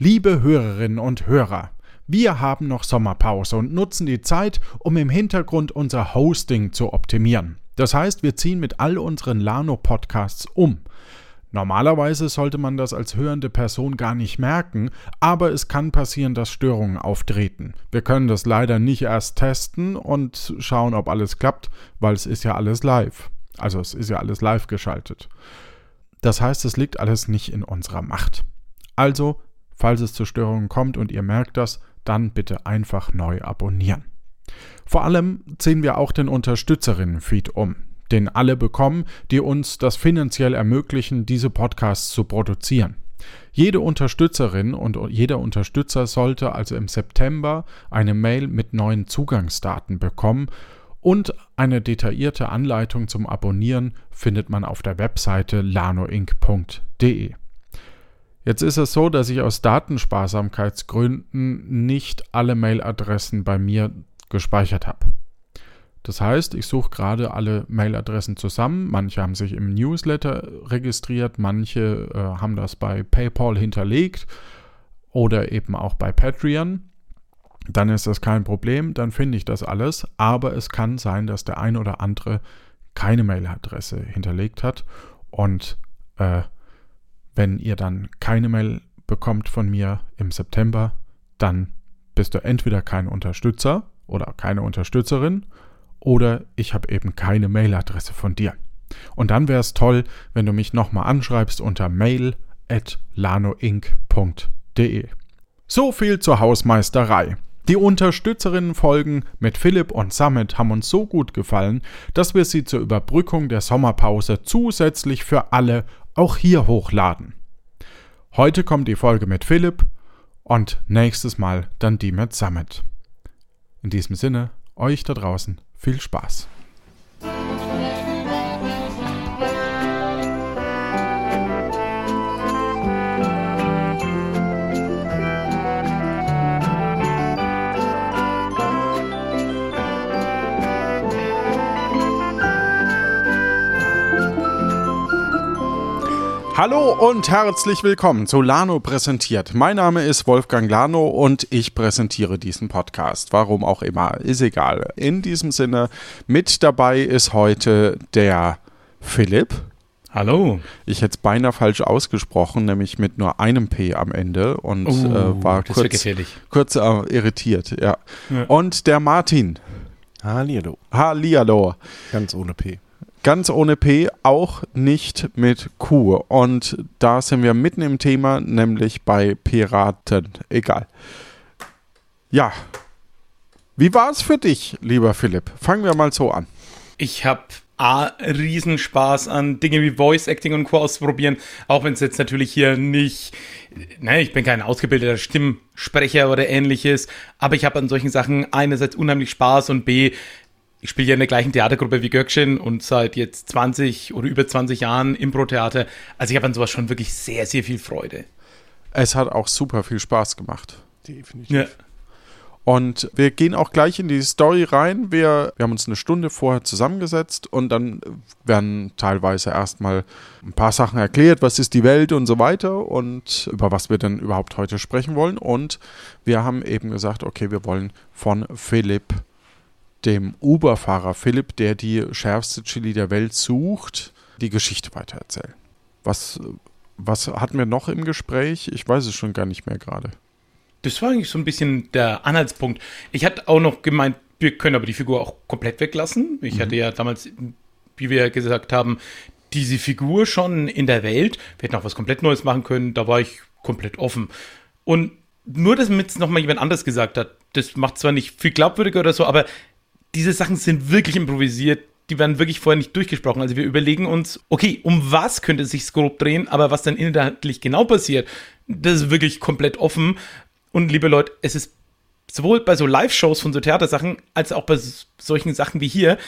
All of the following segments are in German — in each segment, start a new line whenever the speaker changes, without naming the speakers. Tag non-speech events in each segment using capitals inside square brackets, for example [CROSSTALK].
Liebe Hörerinnen und Hörer, wir haben noch Sommerpause und nutzen die Zeit, um im Hintergrund unser Hosting zu optimieren. Das heißt, wir ziehen mit all unseren Lano-Podcasts um. Normalerweise sollte man das als hörende Person gar nicht merken, aber es kann passieren, dass Störungen auftreten. Wir können das leider nicht erst testen und schauen, ob alles klappt, weil es ist ja alles live. Also es ist ja alles live geschaltet. Das heißt, es liegt alles nicht in unserer Macht. Also Falls es zu Störungen kommt und ihr merkt das, dann bitte einfach neu abonnieren. Vor allem ziehen wir auch den Unterstützerinnen-Feed um, den alle bekommen, die uns das finanziell ermöglichen, diese Podcasts zu produzieren. Jede Unterstützerin und jeder Unterstützer sollte also im September eine Mail mit neuen Zugangsdaten bekommen und eine detaillierte Anleitung zum Abonnieren findet man auf der Webseite lanoinc.de. Jetzt ist es so, dass ich aus Datensparsamkeitsgründen nicht alle Mailadressen bei mir gespeichert habe. Das heißt, ich suche gerade alle Mailadressen zusammen. Manche haben sich im Newsletter registriert, manche äh, haben das bei PayPal hinterlegt oder eben auch bei Patreon. Dann ist das kein Problem, dann finde ich das alles. Aber es kann sein, dass der ein oder andere keine Mailadresse hinterlegt hat und äh, wenn ihr dann keine Mail bekommt von mir im September, dann bist du entweder kein Unterstützer oder keine Unterstützerin oder ich habe eben keine Mailadresse von dir. Und dann wäre es toll, wenn du mich nochmal anschreibst unter mail at lanoinc.de. So viel zur Hausmeisterei. Die Unterstützerinnenfolgen mit Philipp und Summit haben uns so gut gefallen, dass wir sie zur Überbrückung der Sommerpause zusätzlich für alle auch hier hochladen. Heute kommt die Folge mit Philipp und nächstes Mal dann die mit Summit. In diesem Sinne, euch da draußen viel Spaß. Hallo und herzlich willkommen zu Lano präsentiert. Mein Name ist Wolfgang Lano und ich präsentiere diesen Podcast. Warum auch immer, ist egal. In diesem Sinne, mit dabei ist heute der Philipp.
Hallo.
Ich hätte es beinahe falsch ausgesprochen, nämlich mit nur einem P am Ende und oh, äh, war kurz, kurz äh, irritiert. Ja. ja. Und der Martin.
Hallihallo.
Hallihallo.
Ganz ohne P
ganz ohne P, auch nicht mit Q. Und da sind wir mitten im Thema, nämlich bei Piraten. Egal. Ja. Wie war es für dich, lieber Philipp? Fangen wir mal so an.
Ich habe A, Riesenspaß an Dinge wie Voice Acting und Co. auszuprobieren, auch wenn es jetzt natürlich hier nicht, ne, ich bin kein ausgebildeter Stimmsprecher oder ähnliches, aber ich habe an solchen Sachen einerseits unheimlich Spaß und B, ich spiele ja in der gleichen Theatergruppe wie Göckchen und seit jetzt 20 oder über 20 Jahren Impro-Theater. Also ich habe an sowas schon wirklich sehr, sehr viel Freude.
Es hat auch super viel Spaß gemacht.
Definitiv. Ja.
Und wir gehen auch gleich in die Story rein. Wir, wir haben uns eine Stunde vorher zusammengesetzt und dann werden teilweise erstmal ein paar Sachen erklärt, was ist die Welt und so weiter und über was wir denn überhaupt heute sprechen wollen. Und wir haben eben gesagt, okay, wir wollen von Philipp dem Uber-Fahrer Philipp, der die schärfste Chili der Welt sucht, die Geschichte weitererzählen. Was, was hatten wir noch im Gespräch? Ich weiß es schon gar nicht mehr gerade.
Das war eigentlich so ein bisschen der Anhaltspunkt. Ich hatte auch noch gemeint, wir können aber die Figur auch komplett weglassen. Ich mhm. hatte ja damals, wie wir gesagt haben, diese Figur schon in der Welt. Wir hätten auch was komplett Neues machen können. Da war ich komplett offen. Und nur, dass mir jetzt nochmal jemand anders gesagt hat, das macht zwar nicht viel glaubwürdiger oder so, aber diese Sachen sind wirklich improvisiert. Die werden wirklich vorher nicht durchgesprochen. Also wir überlegen uns, okay, um was könnte sich grob drehen, aber was dann inhaltlich genau passiert, das ist wirklich komplett offen. Und liebe Leute, es ist sowohl bei so Live-Shows von so Theatersachen, als auch bei solchen Sachen wie hier,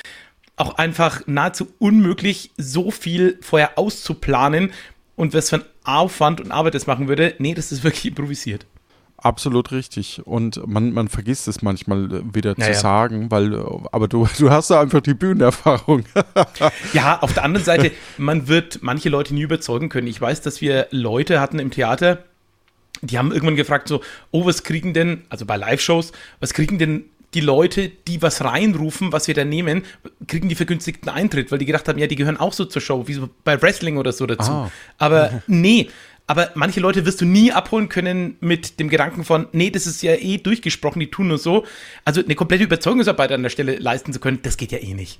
auch einfach nahezu unmöglich, so viel vorher auszuplanen und was für ein Aufwand und Arbeit das machen würde. Nee, das ist wirklich improvisiert.
Absolut richtig. Und man, man vergisst es manchmal äh, wieder naja. zu sagen, weil, äh, aber du, [LAUGHS] du hast da einfach die Bühnenerfahrung. [LAUGHS]
ja, auf der anderen Seite, man wird manche Leute nie überzeugen können. Ich weiß, dass wir Leute hatten im Theater, die haben irgendwann gefragt so, oh, was kriegen denn, also bei Live-Shows, was kriegen denn die Leute, die was reinrufen, was wir da nehmen, kriegen die vergünstigten Eintritt, weil die gedacht haben, ja, die gehören auch so zur Show, wie so bei Wrestling oder so dazu. Ah. Aber [LAUGHS] nee, aber manche Leute wirst du nie abholen können mit dem Gedanken von, nee, das ist ja eh durchgesprochen, die tun nur so. Also eine komplette Überzeugungsarbeit an der Stelle leisten zu können, das geht ja eh nicht.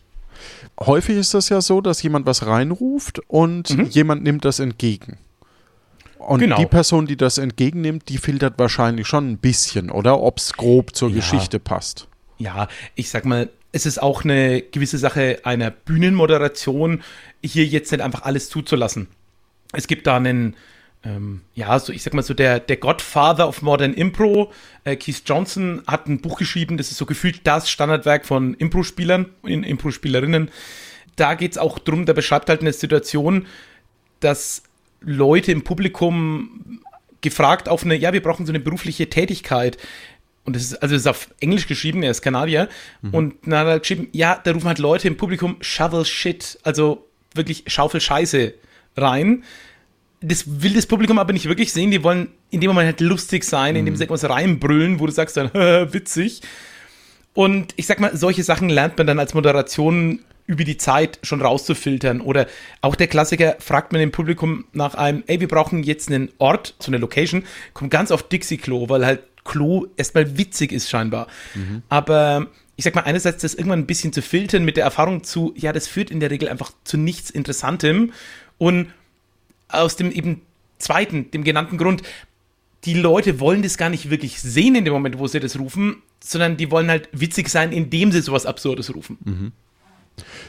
Häufig ist das ja so, dass jemand was reinruft und mhm. jemand nimmt das entgegen. Und genau. die Person, die das entgegennimmt, die filtert wahrscheinlich schon ein bisschen, oder? Ob es grob zur ja. Geschichte passt.
Ja, ich sag mal, es ist auch eine gewisse Sache einer Bühnenmoderation, hier jetzt nicht einfach alles zuzulassen. Es gibt da einen, ähm, ja, so ich sag mal so der, der Godfather of Modern Impro, äh, Keith Johnson, hat ein Buch geschrieben, das ist so gefühlt das Standardwerk von Impro-Spielern, Impro-Spielerinnen. Da geht es auch drum, der beschreibt halt eine Situation, dass Leute im Publikum gefragt auf eine, ja, wir brauchen so eine berufliche Tätigkeit. Und das ist, also das ist auf Englisch geschrieben, er ist Kanadier. Mhm. Und dann hat er geschrieben, ja, da rufen halt Leute im Publikum Shovel Shit, also wirklich Schaufel Scheiße rein. Das will das Publikum aber nicht wirklich sehen. Die wollen in dem Moment halt lustig sein, mhm. indem sie etwas reinbrüllen, wo du sagst dann, [LAUGHS] witzig. Und ich sag mal, solche Sachen lernt man dann als Moderation über die Zeit schon rauszufiltern. Oder auch der Klassiker, fragt man im Publikum nach einem, ey, wir brauchen jetzt einen Ort, so eine Location, kommt ganz auf Dixie-Klo, weil halt Klo erstmal witzig ist scheinbar. Mhm. Aber ich sag mal, einerseits das irgendwann ein bisschen zu filtern mit der Erfahrung zu, ja, das führt in der Regel einfach zu nichts Interessantem. Und aus dem eben zweiten, dem genannten Grund, die Leute wollen das gar nicht wirklich sehen in dem Moment, wo sie das rufen, sondern die wollen halt witzig sein, indem sie sowas Absurdes rufen. Mhm.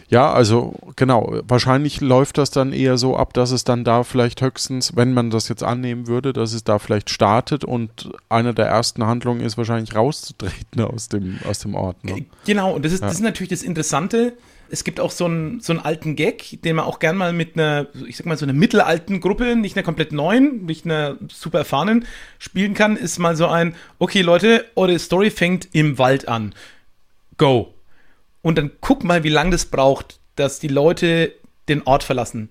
Ja, also genau, wahrscheinlich läuft das dann eher so ab, dass es dann da vielleicht höchstens, wenn man das jetzt annehmen würde, dass es da vielleicht startet und eine der ersten Handlungen ist wahrscheinlich rauszutreten aus dem, aus dem Ort. Ne?
Genau, und das ist, ja. das ist natürlich das Interessante. Es gibt auch so einen, so einen alten Gag, den man auch gern mal mit einer, ich sag mal, so einer mittelalten Gruppe, nicht einer komplett neuen, nicht einer super erfahrenen, spielen kann, ist mal so ein, okay Leute, eure Story fängt im Wald an. Go und dann guck mal, wie lange das braucht, dass die Leute den Ort verlassen.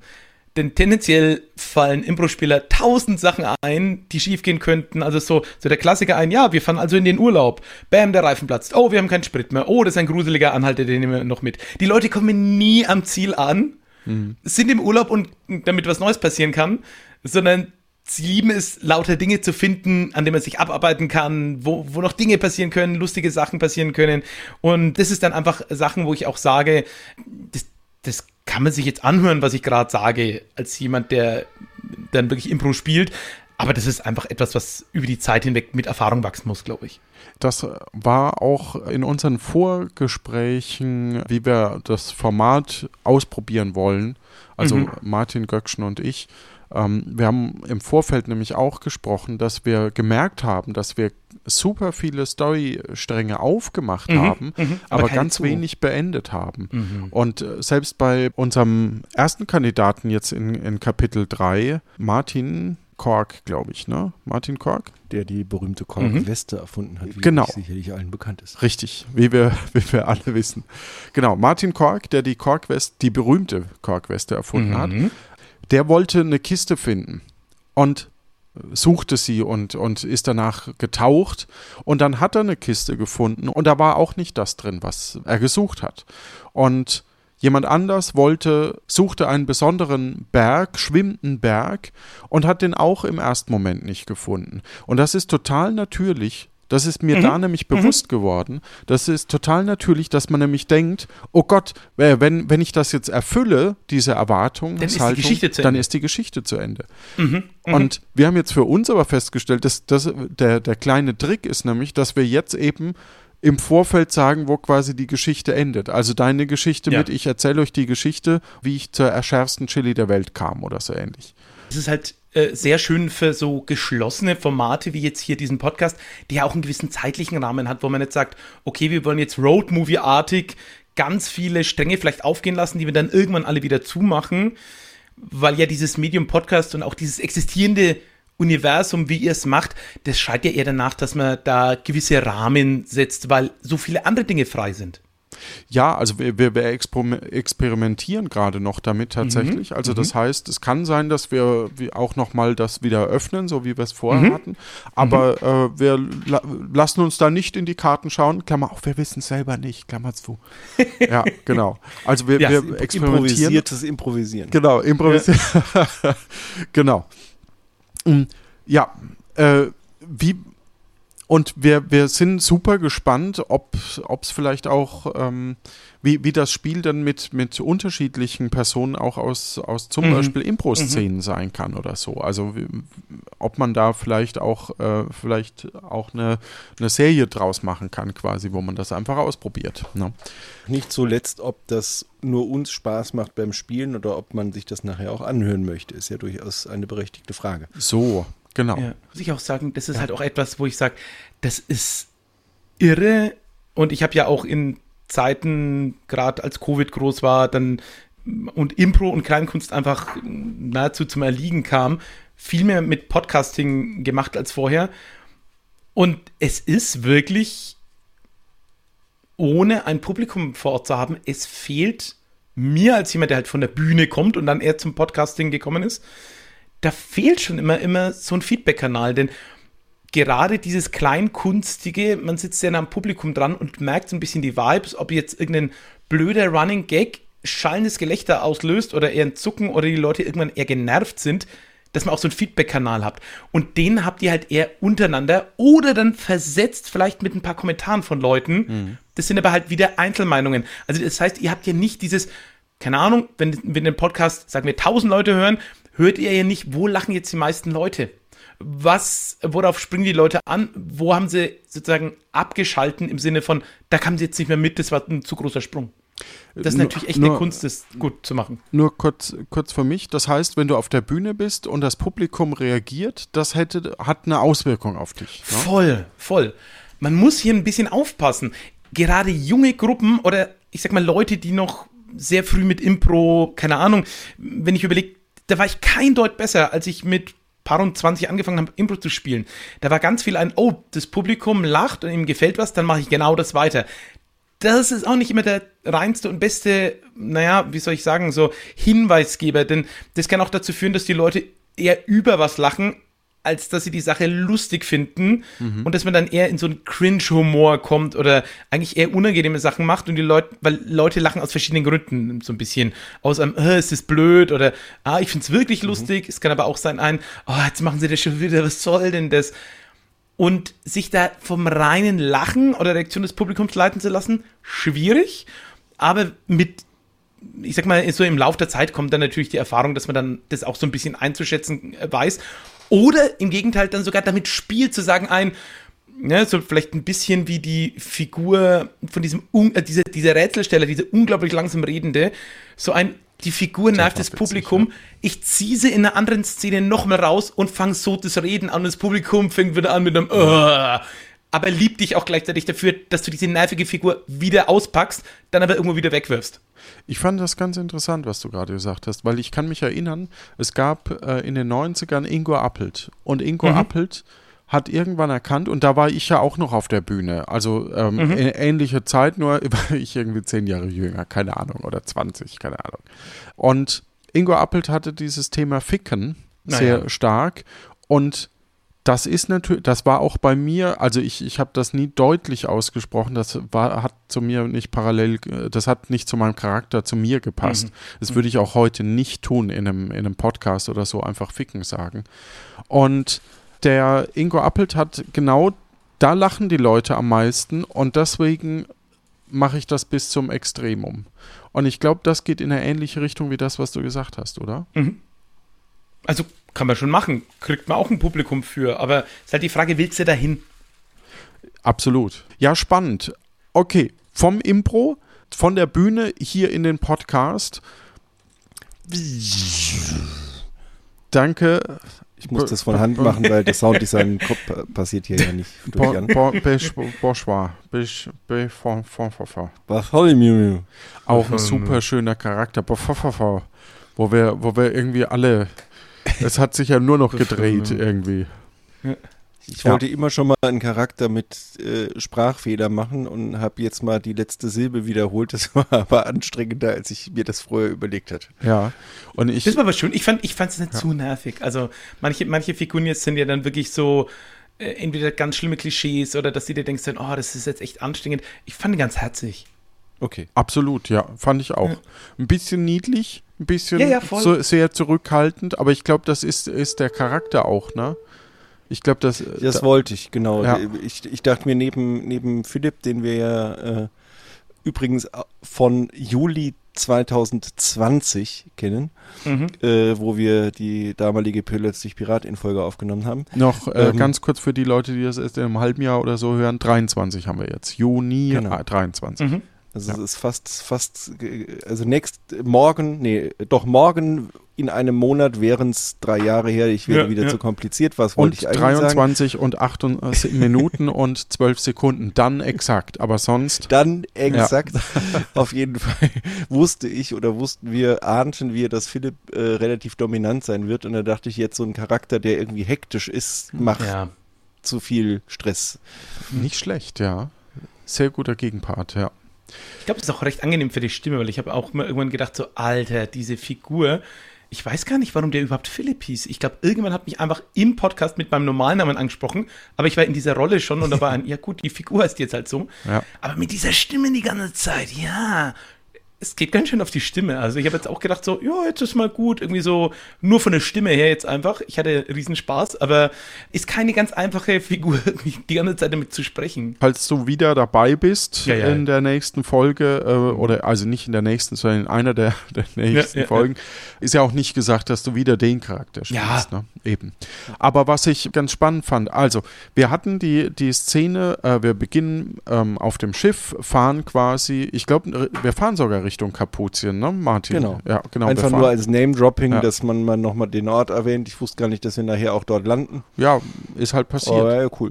Denn tendenziell fallen Impro-Spieler tausend Sachen ein, die schiefgehen könnten. Also so, so der Klassiker ein, ja, wir fahren also in den Urlaub. Bam, der Reifen platzt. Oh, wir haben keinen Sprit mehr. Oh, das ist ein gruseliger Anhalter, den nehmen wir noch mit. Die Leute kommen nie am Ziel an, mhm. sind im Urlaub und damit was Neues passieren kann, sondern sie lieben es, lauter Dinge zu finden, an denen man sich abarbeiten kann, wo, wo noch Dinge passieren können, lustige Sachen passieren können. Und das ist dann einfach Sachen, wo ich auch sage, das, das kann man sich jetzt anhören, was ich gerade sage, als jemand, der dann wirklich Impro spielt. Aber das ist einfach etwas, was über die Zeit hinweg mit Erfahrung wachsen muss, glaube ich.
Das war auch in unseren Vorgesprächen, wie wir das Format ausprobieren wollen. Also mhm. Martin Göckschen und ich ähm, wir haben im Vorfeld nämlich auch gesprochen, dass wir gemerkt haben, dass wir super viele Storystränge aufgemacht mhm, haben, mhm, aber, aber ganz zu. wenig beendet haben. Mhm. Und äh, selbst bei unserem ersten Kandidaten jetzt in, in Kapitel 3, Martin Kork, glaube ich, ne? Martin Kork?
Der die berühmte Kork-Weste mhm. erfunden hat,
wie genau.
sicherlich allen bekannt ist.
Richtig, wie wir, [LAUGHS] wie wir alle wissen. Genau, Martin Kork, der die Kork-Weste, die berühmte Kork-Weste erfunden hat, mhm der wollte eine Kiste finden und suchte sie und, und ist danach getaucht und dann hat er eine Kiste gefunden und da war auch nicht das drin, was er gesucht hat. Und jemand anders wollte, suchte einen besonderen Berg, schwimmenden Berg und hat den auch im ersten Moment nicht gefunden. Und das ist total natürlich, das ist mir mhm. da nämlich mhm. bewusst mhm. geworden. Das ist total natürlich, dass man nämlich denkt, oh Gott, äh, wenn, wenn ich das jetzt erfülle, diese Erwartung, dann, ist, die dann ist die Geschichte zu Ende. Mhm. mhm. Und wir haben jetzt für uns aber festgestellt, dass, dass der, der kleine Trick ist nämlich, dass wir jetzt eben im Vorfeld sagen, wo quasi die Geschichte endet. Also deine Geschichte ja. mit, ich erzähle euch die Geschichte, wie ich zur erschärfsten Chili der Welt kam oder so ähnlich.
Es ist halt äh, sehr schön für so geschlossene Formate wie jetzt hier diesen Podcast, die ja auch einen gewissen zeitlichen Rahmen hat, wo man jetzt sagt, okay, wir wollen jetzt Roadmovie-artig ganz viele Stränge vielleicht aufgehen lassen, die wir dann irgendwann alle wieder zumachen, weil ja dieses Medium Podcast und auch dieses existierende Universum, wie ihr es macht, das schreit ja eher danach, dass man da gewisse Rahmen setzt, weil so viele andere Dinge frei sind.
Ja, also wir, wir, wir experimentieren gerade noch damit tatsächlich. Mhm. Also das mhm. heißt, es kann sein, dass wir auch nochmal das wieder öffnen, so wie wir es vorher mhm. hatten. Aber mhm. äh, wir la lassen uns da nicht in die Karten schauen. Klammer auf, wir wissen es selber nicht. Klammer zu. ja, [LAUGHS] genau. Also wir, ja, wir experimentieren.
Improvisiertes Improvisieren.
Genau, improvisieren. Ja. [LAUGHS] genau. Mm, ja, äh, wie und wir, wir sind super gespannt, ob es vielleicht auch, ähm, wie, wie das Spiel dann mit, mit unterschiedlichen Personen auch aus, aus zum mhm. Beispiel Impro-Szenen mhm. sein kann oder so. Also wie, ob man da vielleicht auch, äh, vielleicht auch eine, eine Serie draus machen kann, quasi, wo man das einfach ausprobiert. Ne?
Nicht zuletzt, ob das nur uns Spaß macht beim Spielen oder ob man sich das nachher auch anhören möchte, ist ja durchaus eine berechtigte Frage.
So, Genau. Ja,
muss ich auch sagen, das ist ja. halt auch etwas, wo ich sage, das ist irre. Und ich habe ja auch in Zeiten, gerade als Covid groß war, dann und Impro und Kleinkunst einfach nahezu zum Erliegen kam, viel mehr mit Podcasting gemacht als vorher. Und es ist wirklich, ohne ein Publikum vor Ort zu haben, es fehlt mir als jemand, der halt von der Bühne kommt und dann eher zum Podcasting gekommen ist, da fehlt schon immer, immer so ein Feedback-Kanal, denn gerade dieses Kleinkunstige, man sitzt ja am Publikum dran und merkt so ein bisschen die Vibes, ob jetzt irgendein blöder Running Gag schallendes Gelächter auslöst oder eher ein Zucken oder die Leute irgendwann eher genervt sind, dass man auch so einen Feedback-Kanal habt. Und den habt ihr halt eher untereinander oder dann versetzt vielleicht mit ein paar Kommentaren von Leuten. Mhm. Das sind aber halt wieder Einzelmeinungen. Also das heißt, ihr habt ja nicht dieses, keine Ahnung, wenn, wenn den Podcast, sagen wir, 1000 Leute hören, hört ihr ja nicht, wo lachen jetzt die meisten Leute? Was, worauf springen die Leute an? Wo haben sie sozusagen abgeschalten im Sinne von, da kamen sie jetzt nicht mehr mit, das war ein zu großer Sprung. Das ist nur, natürlich echt nur, eine Kunst, das gut zu machen.
Nur kurz, kurz für mich. Das heißt, wenn du auf der Bühne bist und das Publikum reagiert, das hätte, hat eine Auswirkung auf dich.
Ne? Voll, voll. Man muss hier ein bisschen aufpassen. Gerade junge Gruppen oder ich sag mal Leute, die noch sehr früh mit Impro, keine Ahnung, wenn ich überlege, da war ich kein Deut besser, als ich mit paar und 20 angefangen habe, Impro zu spielen. Da war ganz viel ein, oh, das Publikum lacht und ihm gefällt was, dann mache ich genau das weiter. Das ist auch nicht immer der reinste und beste, naja, wie soll ich sagen, so Hinweisgeber, denn das kann auch dazu führen, dass die Leute eher über was lachen, als dass sie die Sache lustig finden mhm. und dass man dann eher in so einen Cringe-Humor kommt oder eigentlich eher unangenehme Sachen macht und die Leute, weil Leute lachen aus verschiedenen Gründen so ein bisschen. Aus einem, äh, es ist blöd oder, ah, ich finde es wirklich mhm. lustig. Es kann aber auch sein, ein, oh, jetzt machen sie das schon wieder, was soll denn das? Und sich da vom reinen Lachen oder Reaktion des Publikums leiten zu lassen, schwierig, aber mit ich sag mal, so im Laufe der Zeit kommt dann natürlich die Erfahrung, dass man dann das auch so ein bisschen einzuschätzen äh, weiß oder im Gegenteil dann sogar damit spielt, zu sagen, ein, ne, so vielleicht ein bisschen wie die Figur von diesem, äh, dieser, dieser Rätselsteller, dieser unglaublich langsam Redende, so ein, die Figur nervt das Publikum. Ja. Ich ziehe sie in einer anderen Szene nochmal raus und fange so das Reden an und das Publikum fängt wieder an mit einem, uh, aber liebt dich auch gleichzeitig dafür, dass du diese nervige Figur wieder auspackst, dann aber irgendwo wieder wegwirfst.
Ich fand das ganz interessant, was du gerade gesagt hast, weil ich kann mich erinnern, es gab äh, in den 90ern Ingo Appelt und Ingo mhm. Appelt hat irgendwann erkannt, und da war ich ja auch noch auf der Bühne, also ähm, mhm. ähnliche Zeit, nur [LAUGHS] war ich irgendwie zehn Jahre jünger, keine Ahnung, oder 20, keine Ahnung. Und Ingo Appelt hatte dieses Thema Ficken sehr naja. stark und das ist natürlich, das war auch bei mir, also ich, ich habe das nie deutlich ausgesprochen, das war, hat zu mir nicht parallel, das hat nicht zu meinem Charakter, zu mir gepasst. Mhm. Das würde ich auch heute nicht tun in einem, in einem Podcast oder so, einfach ficken sagen. Und der Ingo Appelt hat genau, da lachen die Leute am meisten und deswegen mache ich das bis zum Extremum. Und ich glaube, das geht in eine ähnliche Richtung wie das, was du gesagt hast, oder? Mhm.
Also kann man schon machen, kriegt man auch ein Publikum für, aber ist halt die Frage, willst du dahin?
Absolut. Ja, spannend. Okay, vom Impro, von der Bühne hier in den Podcast. Danke.
Ich muss das von Hand machen, weil der Sounddesign passiert hier ja nicht durch an.
Auch ein super schöner Charakter. Wo wir, wo wir irgendwie alle es hat sich ja nur noch gedreht irgendwie. Ja.
Ich
Ja.
wollte immer schon mal einen Charakter mit äh, Sprachfehler machen und habe jetzt mal die letzte Silbe wiederholt. Das [LAUGHS] war aber anstrengender, als ich mir das vorher überlegt hatte.
Ja. Und ich.
Das war aber schön. Ich fand ich es nicht zu nervig. Also manche, manche Figuren jetzt sind ja dann wirklich so äh, entweder ganz schlimme Klischees oder dass du dir denkst, dann, oh, das ist jetzt echt anstrengend. Ich fand ihn ganz herzig.
Okay.
Absolut, ja, fand ich auch. Ein bisschen niedlich, ein bisschen
Ja, ja,
so, sehr zurückhaltend, aber ich glaube, das ist, ist der Charakter auch, ne? Ich glaube, das.
Das
da-
wollte ich, genau.
Ja.
Ich, ich dachte mir, neben, neben Philipp, den wir ja äh, übrigens von Juli 2020 kennen,
Mhm.
äh, wo wir die damalige Plötzlich Pirat-Folge aufgenommen haben.
Noch äh,
Ähm,
ganz kurz für die Leute, die das erst in einem halben Jahr oder so hören, 23 haben wir jetzt. Juni
Genau.
ah, 23.
Mhm.
Also
Ja.
es ist fast, fast, äh, also nächst, morgen, nee, doch morgen in einem Monat wären es drei Jahre her. Ich werde
Ja,
wieder
ja.
zu kompliziert. Was wollte ich eigentlich sagen?
23 und 8 Minuten und 12 Sekunden, dann exakt. Aber sonst,
Dann exakt. Auf jeden Fall wusste ich oder wussten wir, ahnten wir, dass Philipp äh, relativ dominant sein wird. Und da dachte ich jetzt, so ein Charakter, der irgendwie hektisch ist, macht
Ja.
zu viel Stress.
nicht schlecht, ja. Sehr guter Gegenpart, ja.
Ich glaube, das ist auch recht angenehm für die Stimme, weil ich habe auch mal irgendwann gedacht, so, Alter, diese Figur, ich weiß gar nicht, warum der überhaupt Philipp hieß. Ich glaube, irgendwann hat mich einfach im Podcast mit meinem normalen Namen angesprochen, aber ich war in dieser Rolle schon und da war ein, [LAUGHS] ja gut, die Figur heißt jetzt halt so.
Ja.
Aber mit dieser Stimme die ganze Zeit, ja. Es geht ganz schön auf die Stimme. Also ich habe jetzt auch gedacht, so, ja, jetzt ist mal gut. Irgendwie so, nur von der Stimme her jetzt einfach. Ich hatte riesen Spaß, aber ist keine ganz einfache Figur, [LAUGHS] die ganze Zeit damit zu sprechen.
Falls du wieder dabei bist
Ja, ja.
in der nächsten Folge, äh, oder also nicht in der nächsten, sondern in einer der, [LAUGHS] der nächsten
ja.
Folgen, ist ja auch nicht gesagt, dass du wieder den Charakter spielst. Ne? Eben. Aber was ich ganz spannend fand, also wir hatten die, die Szene, äh, wir beginnen ähm, auf dem Schiff, fahren quasi, ich glaube, wir fahren sogar Richtung Kapuzien, ne, Martin?
Genau.
Ja, genau.
Einfach nur als Name-Dropping,
Ja.
dass man mal nochmal den Ort erwähnt. Ich wusste gar nicht, dass wir nachher auch dort landen.
ja, ist halt passiert.
Aber ja, cool.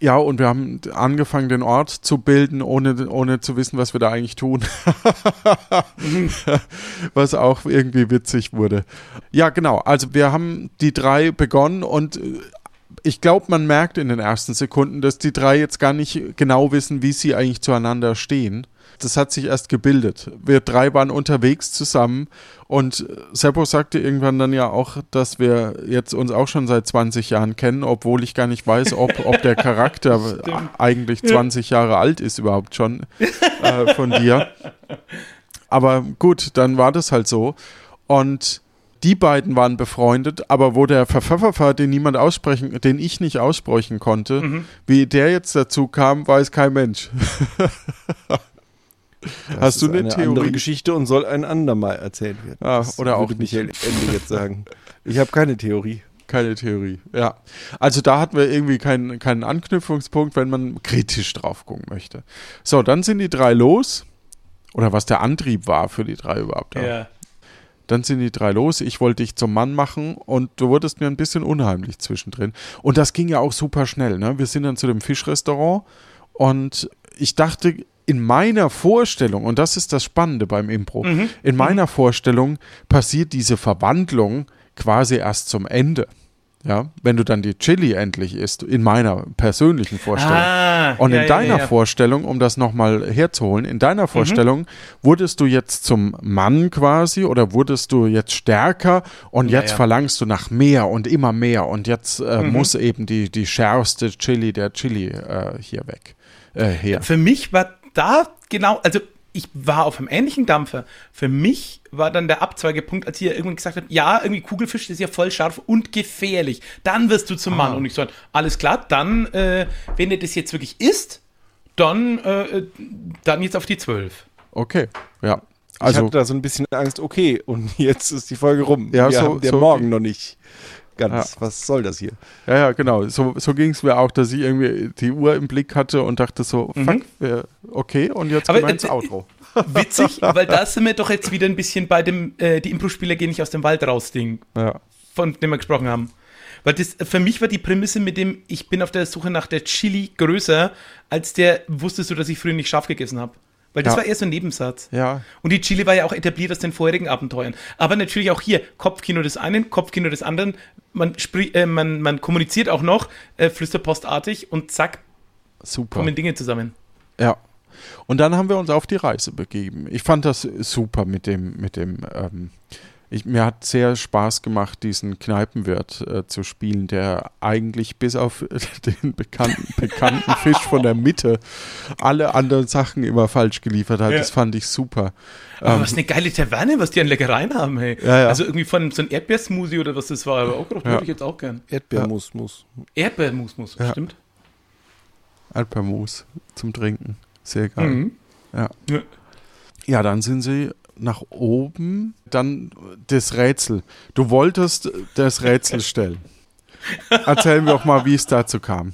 Ja, und wir haben angefangen, den Ort zu bilden, ohne, ohne zu wissen, was wir da eigentlich tun. [LAUGHS] was auch irgendwie witzig wurde. Ja, genau. Also wir haben die drei begonnen und äh, ich glaube, man merkt in den ersten Sekunden, dass die drei jetzt gar nicht genau wissen, wie sie eigentlich zueinander stehen. Das hat sich erst gebildet. Wir drei waren unterwegs zusammen und Seppo sagte irgendwann dann ja auch, dass wir jetzt uns auch schon seit 20 Jahren kennen, obwohl ich gar nicht weiß, ob, ob der Charakter [LAUGHS] eigentlich 20 Jahre alt ist überhaupt schon äh, von dir. Aber gut, dann war das halt so. Und die beiden waren befreundet, aber wo der Verpfeffer, den niemand aussprechen, den ich nicht aussprechen konnte, wie der jetzt dazu kam, weiß kein Mensch. [LAUGHS]
Das
Hast du
ist
eine
eine
Theorie?
andere Geschichte und soll ein andermal erzählt werden.
Ah,
Das
oder auch
würde
nicht.
Michael Ende jetzt sagen. Ich habe keine Theorie.
Keine Theorie, ja. Also da hatten wir irgendwie keinen, keinen Anknüpfungspunkt, wenn man kritisch drauf gucken möchte. So, dann sind die drei los. Oder was der Antrieb war für die drei überhaupt.
Ja.
Dann sind die drei los. Ich wollte dich zum Mann machen und du wurdest mir ein bisschen unheimlich zwischendrin. Und das ging ja auch super schnell. Ne? Wir sind dann zu dem Fischrestaurant und ich dachte, in meiner Vorstellung, und das ist das Spannende beim Impro, in meiner Vorstellung passiert diese Verwandlung quasi erst zum Ende. Ja, wenn du dann die Chili endlich isst, in meiner persönlichen Vorstellung.
Ah,
Und
ja,
in deiner
ja, ja.
Vorstellung, um das nochmal herzuholen, in deiner Vorstellung wurdest du jetzt zum Mann quasi oder wurdest du jetzt stärker und jetzt verlangst du nach mehr und immer mehr und jetzt äh,
Mhm.
muss eben die, die schärfste Chili der Chili äh, hier weg. Äh, her.
Für mich war da genau, also ich war auf einem ähnlichen Dampfer. Für mich war dann der Abzweigepunkt, als ihr irgendwann gesagt habt, ja, irgendwie Kugelfisch ist ja voll scharf und gefährlich. Dann wirst du zum Mann. Und ich so, alles klar, dann, äh, wenn ihr das jetzt wirklich isst, dann, äh, dann jetzt auf die zwölf.
Okay, ja.
ich
Also,
hatte da so ein bisschen Angst, okay, und [LAUGHS] jetzt ist die Folge rum.
Ja,
Wir
so-
haben der
so-
Morgen noch nicht ganz.
Ja.
Was soll das hier?
ja, ja, genau. So, so ging es mir auch, dass ich irgendwie die Uhr im Blick hatte und dachte so, fuck, wir- okay, und jetzt
Mhm. Aber,
gehen wir ins
äh,
Outro. [LAUGHS]
Witzig, [LAUGHS] weil da sind wir doch jetzt wieder ein bisschen bei dem, äh, die Impro-Spieler gehen nicht aus dem Wald raus Ding.
Ja.
von dem wir gesprochen haben. Weil das für mich war die Prämisse mit dem, ich bin auf der Suche nach der Chili größer, als der, wusstest du, dass ich früher nicht scharf gegessen habe. Weil das
Ja.
war eher so ein Nebensatz.
Ja,
Und die Chile war ja auch etabliert aus den vorherigen Abenteuern. Aber natürlich auch hier Kopfkino des einen, Kopfkino des anderen. Man, äh, man, man kommuniziert auch noch äh, flüsterpostartig und zack,
super.
kommen Dinge zusammen.
Ja. Und dann haben wir uns auf die Reise begeben. Ich fand das super mit dem, mit dem, ähm, ich, mir hat sehr Spaß gemacht, diesen Kneipenwirt äh, zu spielen, der eigentlich bis auf [LAUGHS] den bekannten, bekannten Fisch von der Mitte alle anderen Sachen immer falsch geliefert hat.
Ja.
Das fand ich super.
Aber
Ähm,
was eine geile Taverne, was die an Leckereien haben, hey.
Ja, ja.
Also irgendwie von so ein Erdbeersmoothie oder was das war, aber auch würde ich jetzt auch gern.
Erdbeermus muss.
Erdbeermus muss,
Ja.
stimmt.
Alpermus zum Trinken. Sehr geil.
Mhm.
Ja.
Ja.
Ja, dann sind sie nach oben. Dann das Rätsel. Du wolltest das Rätsel stellen. Erzähl mir doch mal, wie es dazu kam.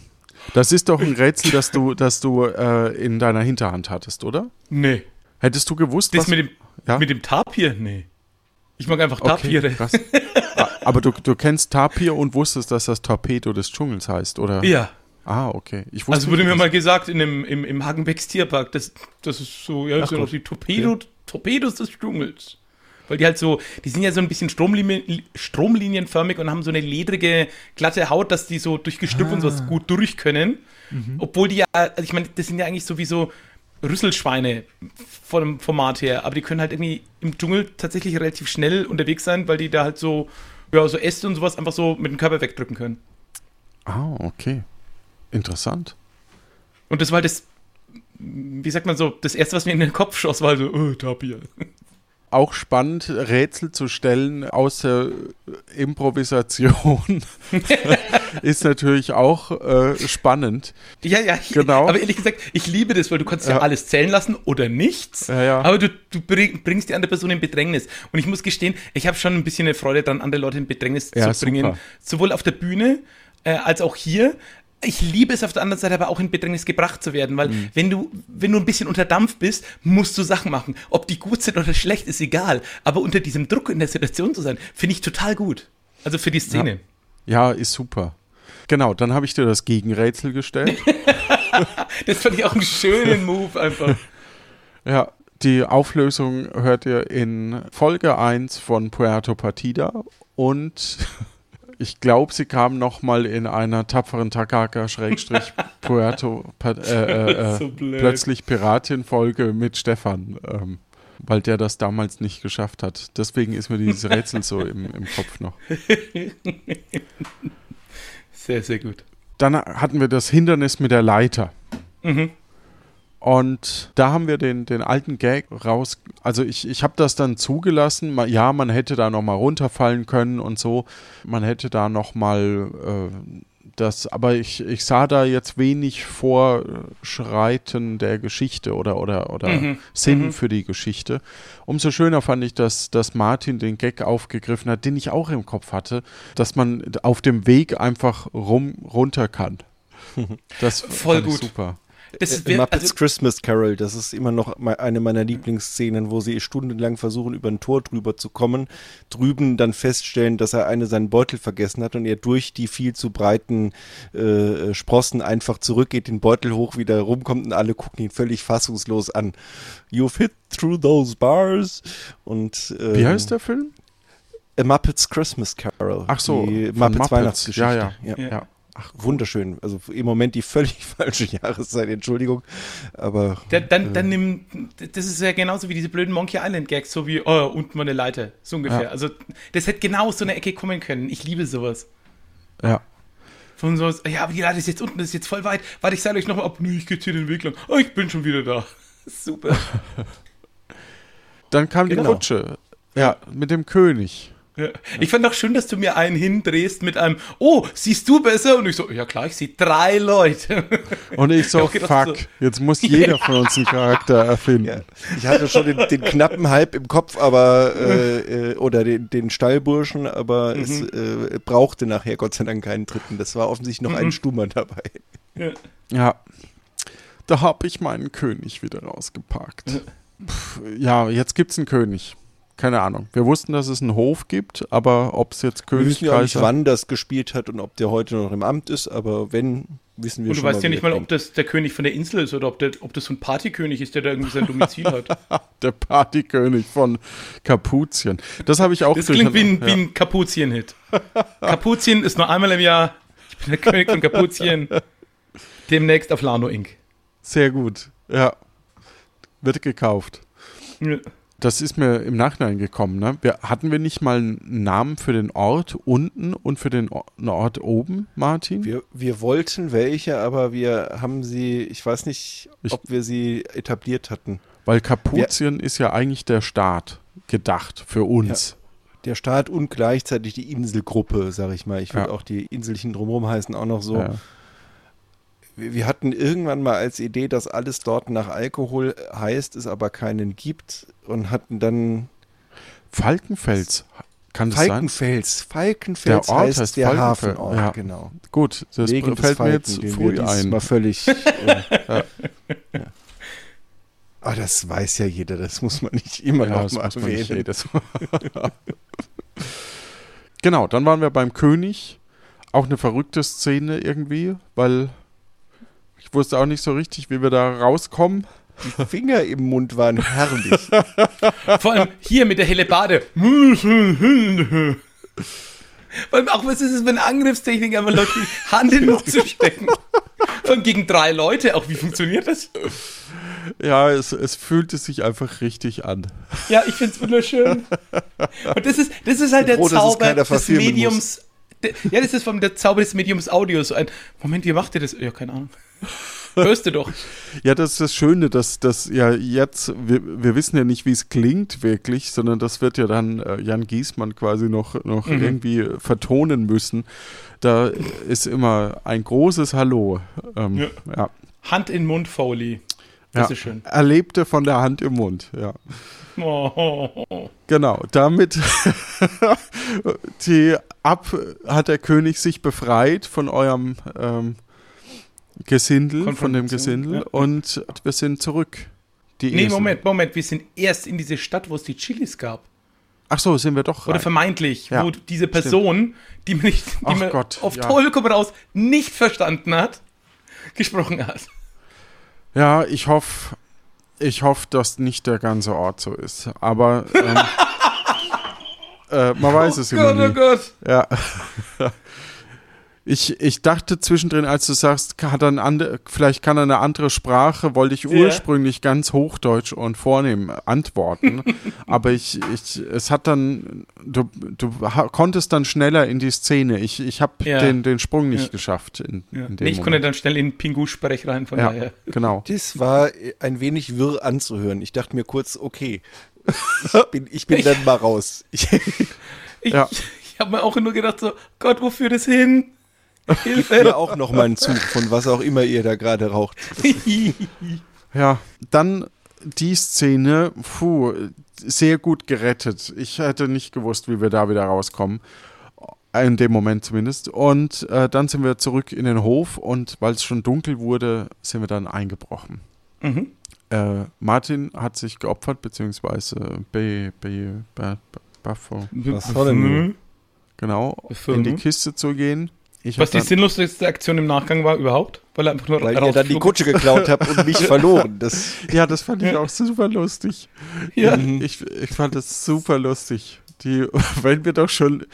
Das ist doch ein Rätsel, das du, das du äh, in deiner Hinterhand hattest, oder?
Nee.
Hättest du gewusst,
Das
was...
mit dem,
Ja?
mit dem Tapir? Nee. Ich mag einfach
Okay,
Tapire.
krass. Ah, Aber du, du kennst Tapir und wusstest, dass das Torpedo des Dschungels heißt, oder?
Ja.
Ah, okay.
Also wurde mir
dass-
mal gesagt in dem, im, im Hagenbecks Tierpark, das, das ist so, ja,
Ach
auch die Torpedo, Torpedos des Dschungels. Weil die halt so, die sind ja so ein bisschen Stromlinien, stromlinienförmig und haben so eine ledrige, glatte Haut, dass die so durch Gestüpp und
Ah.
sowas gut durch können.
Mhm.
Obwohl die ja, also ich meine, das sind ja eigentlich sowieso Rüsselschweine von dem Format her, aber die können halt irgendwie im Dschungel tatsächlich relativ schnell unterwegs sein, weil die da halt so, ja, so Äste und sowas einfach so mit dem Körper wegdrücken können.
Ah, okay. Interessant.
Und das war halt das, wie sagt man so, das erste, was mir in den Kopf schoss, war so, oh, Tapir.
auch spannend, Rätsel zu stellen aus der Improvisation [LAUGHS] ist natürlich auch äh, spannend.
Ja, ja, ich,
Genau.
aber ehrlich gesagt, ich liebe das, weil du kannst ja,
Ja.
alles zählen lassen oder nichts,
Ja, ja.
aber du, du bring, bringst die andere Person in Bedrängnis. Und ich muss gestehen, ich habe schon ein bisschen eine Freude daran, andere Leute in Bedrängnis zu bringen,
super.
sowohl auf der Bühne äh, als auch hier. Ich liebe es auf der anderen Seite aber auch in Bedrängnis gebracht zu werden, weil
Mhm.
wenn du wenn du ein bisschen unter Dampf bist, musst du Sachen machen. Ob die gut sind oder schlecht, ist egal. Aber unter diesem Druck in der Situation zu sein, finde ich total gut. Also für die Szene.
Ja, ist super. Genau, dann habe ich dir das Gegenrätsel gestellt. [LAUGHS]
Das fand ich auch einen schönen Move einfach. [LAUGHS]
ja, die Auflösung hört ihr in Folge 1 von Puerto Partida und ich glaube, sie kam noch mal in einer tapferen Takaka Schrägstrich Puerto [LAUGHS] Pa- äh, äh, äh,
So
plötzlich Piratin-Folge mit Stefan, ähm, weil der das damals nicht geschafft hat. Deswegen ist mir dieses Rätsel so im, im Kopf noch. [LAUGHS]
Sehr, sehr gut.
Dann hatten wir das Hindernis mit der Leiter.
Mhm.
Und da haben wir den, den alten Gag raus. Also ich, ich habe das dann zugelassen. Ja, man hätte da noch mal runterfallen können und so. Man hätte da noch mal äh, das. Aber ich, ich sah da jetzt wenig Vorschreiten der Geschichte oder oder oder
Mhm.
Sinn
Mhm.
für die Geschichte. Umso schöner fand ich, dass, dass Martin den Gag aufgegriffen hat, den ich auch im Kopf hatte, dass man auf dem Weg einfach rum runter kann. [LAUGHS] Das
Voll gut.
super.
Das
Äh,
wär,
Muppets
also,
Christmas Carol, das ist immer noch eine meiner Lieblingsszenen, wo sie stundenlang versuchen, über ein Tor drüber zu kommen, drüben dann feststellen, dass er eine seinen Beutel vergessen hat und er durch die viel zu breiten äh, Sprossen einfach zurückgeht, den Beutel hoch wieder rumkommt und alle gucken ihn völlig fassungslos an. You've hit through those bars und äh,
Wie heißt der Film?
A Muppets Christmas Carol.
Ach so,
die Muppets,
Muppets.
Weihnachtsgeschichte.
Ja, ja.
ja.
Ja.
Ach, wunderschön. Also im Moment die völlig [LAUGHS] falsche Jahreszeit, Entschuldigung. Aber
dann, dann,
Äh.
dann nimm, das ist ja genauso wie diese blöden Monkey Island Gags, so wie, oh, unten war eine Leiter, so ungefähr.
Ja.
Also, das hätte genau aus so eine Ecke kommen können. Ich liebe sowas.
Ja.
Von so, ja, aber die Leiter ist jetzt unten, das ist jetzt voll weit. Warte, ich sage euch nochmal ab. Nee, ich gehe hier den Weg lang. Oh, ich bin schon wieder da. [LAUGHS] Super. [LAUGHS]
Dann kam die
Genau.
Rutsche. Ja, mit dem König.
Ja. Ich fand auch schön, dass du mir einen hindrehst mit einem, oh, siehst du besser? Und ich so, ja klar, ich sehe drei Leute. [LAUGHS]
Und ich so,
das
fuck,
ist
jetzt muss [LAUGHS] jeder von uns einen Charakter erfinden.
ja, ich hatte schon den, den knappen Hype im Kopf, aber äh, äh, oder den, den Stallburschen, aber es äh, brauchte nachher Gott sei Dank keinen dritten. Das war offensichtlich noch ein Stummer dabei.
Ja.
Ja. Da hab ich meinen König wieder rausgepackt. Pff, ja, jetzt gibt's einen König. Keine Ahnung. Wir wussten, dass es einen Hof gibt, aber ob es jetzt
Wir wissen ja nicht, wann das gespielt hat und ob der heute noch im Amt ist, aber wenn, wissen wir
Und du
schon
weißt
mal,
ja nicht mal, ob das der König von der Insel ist oder ob, der, ob das so ein Partykönig ist, der da irgendwie sein Domizil hat. [LAUGHS]
Der Partykönig von Kapuzien. Das habe ich auch
Das klingt wie ein,
ja.
wie ein Kapuzien-Hit. Kapuzien ist nur einmal im Jahr. Ich bin der König von Kapuzien. Demnächst auf Lano Inc.
Sehr gut. Ja. Wird gekauft.
Ja.
Das ist mir im Nachhinein gekommen. Ne? Wir, hatten wir nicht mal einen Namen für den Ort unten und für den Ort oben, Martin?
Wir, wir wollten welche, aber wir haben sie, ich weiß nicht,
Ich-
ob wir sie etabliert hatten.
Weil Kapuzien ist ja eigentlich der Staat gedacht für uns.
Der Staat und gleichzeitig die Inselgruppe, sag ich mal. Ich würde
Ja.
auch die Inselchen drumherum heißen auch noch so.
Ja.
Wir, hatten irgendwann mal als Idee, dass alles dort nach Alkohol heißt, es aber keinen gibt und hatten dann
Falkenfels. Kann das sein?
Falkenfels. Falkenfels
Der Ort
heißt,
heißt
der
Falkenfeld,
Hafenort,
ja.
genau.
Gut, das
Wegen
fällt mir
Falken,
jetzt
den
früh ein.
Mal völlig. äh, [LAUGHS] ja. Aber das weiß ja jeder, das muss man nicht immer
Ja,
noch mal erwähnen. [LAUGHS]
genau, dann waren wir beim König. Auch eine verrückte Szene irgendwie, weil ich wusste auch nicht so richtig, wie wir da rauskommen.
Die Finger im Mund waren herrlich. [LAUGHS]
Vor allem hier mit der Hellebade. Vor allem auch, was ist es eine Angriffstechnik, einfach Leute die Hand in den Mund zu stecken. Vor allem gegen drei Leute. Auch wie funktioniert das?
Ja, es, es fühlte sich einfach richtig an.
Ja, ich find's wunderschön. Und das ist, das ist halt der
Froh, es
Zauber des Mediums. De- Ja, das ist vom der Zauber des Mediums Audio. So ein, Moment, wie macht ihr das? Ja, keine Ahnung. [LAUGHS] Hörst du doch.
Ja, das ist das Schöne, dass das ja jetzt, wir, wir wissen ja nicht, wie es klingt wirklich, sondern das wird ja dann äh, Jan Giesmann quasi noch, noch
Mhm.
irgendwie vertonen müssen. Da ist immer ein großes Hallo. Ähm,
Ja.
ja.
Hand in Mund, Foley. Das
ja.
ist schön.
Erlebte von der Hand im Mund, ja.
Oh. [LAUGHS]
Genau, damit [LAUGHS] die ab hat der König sich befreit von eurem ähm, Gesindel, von dem Gesindel
ja.
und wir sind zurück. Die
Nee,
Esel.
Moment, Moment. Wir sind erst in diese Stadt, wo es die Chilis gab.
Ach so, sind wir doch
Oder
rein.
vermeintlich,
Ja,
wo diese Person, die man, nicht, die man
Gott,
auf
ja.
Teufel komm raus nicht verstanden hat, [LAUGHS] gesprochen hat.
Ja, ich hoffe, ich hoffe, dass nicht der ganze Ort so ist. Aber ähm, [LAUGHS] äh, man weiß es immer
Gott, oh
nie.
Gott.
Ja. Ich, ich dachte zwischendrin, als du sagst, hat er ein andere, vielleicht kann er eine andere Sprache, wollte ich ursprünglich ganz hochdeutsch und vornehm antworten. [LAUGHS] aber ich, ich, es hat dann, du, du konntest dann schneller in die Szene. Ich, ich habe
Ja.
den, den Sprung nicht
Ja.
geschafft. In,
Ja.
in dem
Nee, ich konnte dann schnell in Pingu-Sprech rein, von
Ja,
daher.
genau.
Das war ein wenig wirr anzuhören. Ich dachte mir kurz, okay, [LAUGHS] ich bin, ich bin dann mal raus. Ich,
Ich,
Ja.
ich habe mir auch nur gedacht, so, Gott, wo führt es hin?
Mir
Hilfe.
auch noch mal einen Zug von was auch immer ihr da gerade raucht. [LAUGHS]
Ja, dann die Szene, puh, sehr gut gerettet. Ich hätte nicht gewusst, wie wir da wieder rauskommen. In dem Moment zumindest. Und äh, dann sind wir zurück in den Hof und weil es schon dunkel wurde, sind wir dann eingebrochen.
mhm.
Äh, Martin hat sich geopfert, beziehungsweise B, B, B, Buffo, genau, in die Kiste zu gehen. Ich
Was die sinnloseste Aktion im Nachgang war überhaupt? Weil er einfach nur
Weil ihr dann die Kutsche geklaut habt und mich [LAUGHS] verloren. Das,
ja, das fand ich auch super lustig.
Ja.
Ich, ich fand es super lustig. Die, [LAUGHS] wenn wir doch schon,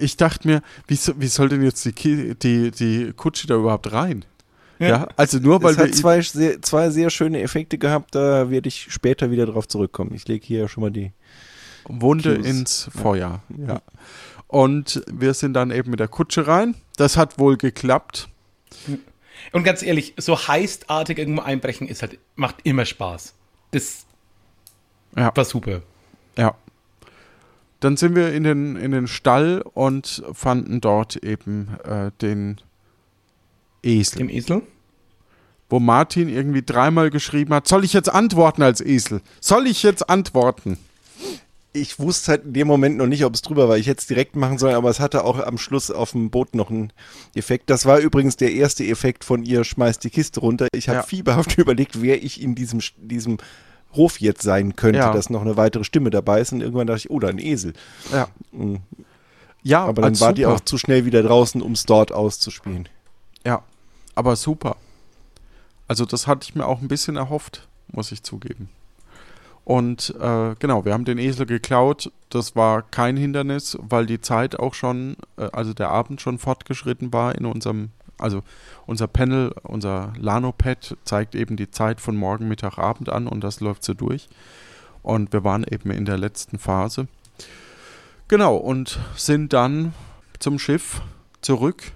ich dachte mir, wie, so- wie soll denn jetzt die, die, die Kutsche da überhaupt rein? Ja,
Ja.
also nur weil
es
wir.
hat zwei sehr, zwei sehr schöne Effekte gehabt, da werde ich später wieder drauf zurückkommen. Ich lege hier schon mal die.
Wunde
Cues.
ins Feuer. Ja. Und wir sind dann eben mit der Kutsche rein. Das hat wohl geklappt.
Und ganz ehrlich, so heistartig irgendwo einbrechen ist halt, macht immer Spaß. Das
Ja.
war super.
Ja. Dann sind wir in den, in den Stall und fanden dort eben äh, den Esel.
Dem Esel.
wo Martin irgendwie dreimal geschrieben hat, soll ich jetzt antworten als Esel? Soll ich jetzt antworten?
Ich wusste halt in dem Moment noch nicht, ob es drüber war. Ich hätte es direkt machen sollen, aber es hatte auch am Schluss auf dem Boot noch einen Effekt. Das war übrigens der erste Effekt von ihr, schmeißt die Kiste runter. Ich habe
Ja.
fieberhaft [LAUGHS] überlegt, wer ich in diesem, diesem Hof jetzt sein könnte,
Ja.
dass noch eine weitere Stimme dabei ist. Und irgendwann dachte ich, oh, da ein Esel.
Ja.
Mhm.
Ja,
Aber dann war die
super.
auch zu schnell wieder draußen, um es dort auszuspielen.
Ja. aber super. Also das hatte ich mir auch ein bisschen erhofft, muss ich zugeben. Und äh, genau, wir haben den Esel geklaut. Das war kein Hindernis, weil die Zeit auch schon, äh, also der Abend schon fortgeschritten war in unserem, also unser Panel, unser Lano-Pad zeigt eben die Zeit von Morgen, Mittag, Abend an und das läuft so durch. Und wir waren eben in der letzten Phase. Genau, und sind dann zum Schiff zurück.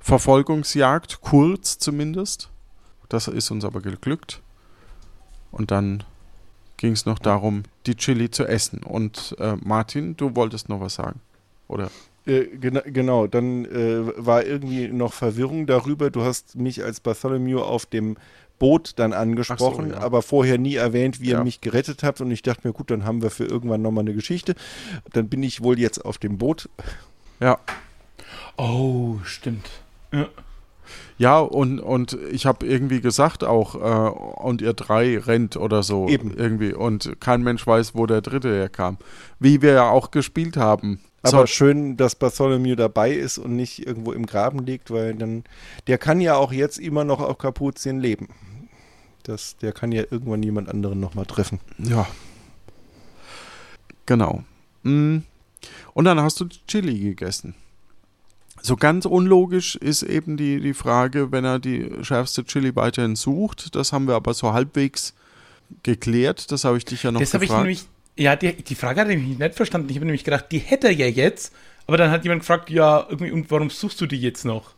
Verfolgungsjagd, kurz zumindest. Das ist uns aber geglückt. Und dann ging es noch darum, die Chili zu essen. Und äh, Martin, du wolltest noch was sagen, oder?
Äh, gena genau, dann äh, war irgendwie noch Verwirrung darüber. Du hast mich als Bartholomew auf dem Boot dann angesprochen, so, ja. aber vorher nie erwähnt, wie ja. ihr mich gerettet habt. Und ich dachte mir, gut, dann haben wir für irgendwann nochmal eine Geschichte. Dann bin ich wohl jetzt auf dem Boot.
Ja.
Oh, stimmt.
Ja. Ja, und, und ich habe irgendwie gesagt auch, äh, und ihr drei rennt oder so.
Eben.
Irgendwie. Und kein Mensch weiß, wo der dritte herkam. Wie wir ja auch gespielt haben.
Aber so. schön, dass Bartholomew dabei ist und nicht irgendwo im Graben liegt, weil dann, der kann ja auch jetzt immer noch auf Kapuzien leben. Das, der kann ja irgendwann jemand anderen nochmal treffen.
Ja. Genau. Mm. Und dann hast du Chili gegessen. So ganz unlogisch ist eben die, die Frage, wenn er die schärfste Chili weiterhin sucht. Das haben wir aber so halbwegs geklärt. Das habe ich dich ja noch das gefragt. Ich nämlich,
ja, die, die Frage hatte ich nicht verstanden. Ich habe nämlich gedacht, die hätte er ja jetzt. Aber dann hat jemand gefragt, ja, irgendwie, und warum suchst du die jetzt noch?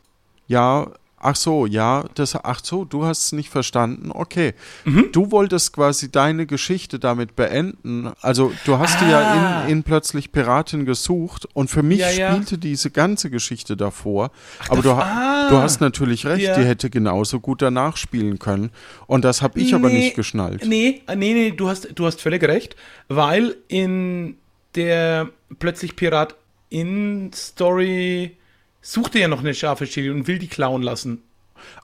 Ja, Ach so, ja, das, ach so, du hast es nicht verstanden. Okay. Mhm. Du wolltest quasi deine Geschichte damit beenden. Also, du hast ah. ja in, in plötzlich Piratin gesucht und für mich ja, spielte ja. diese ganze Geschichte davor. Ach, aber du, ah. du, hast natürlich recht, ja. die hätte genauso gut danach spielen können. Und das habe ich nee, aber nicht geschnallt.
Nee, nee, nee, du hast, du hast völlig recht, weil in der plötzlich Pirat in Story sucht er ja noch eine scharfe Chili und will die klauen lassen.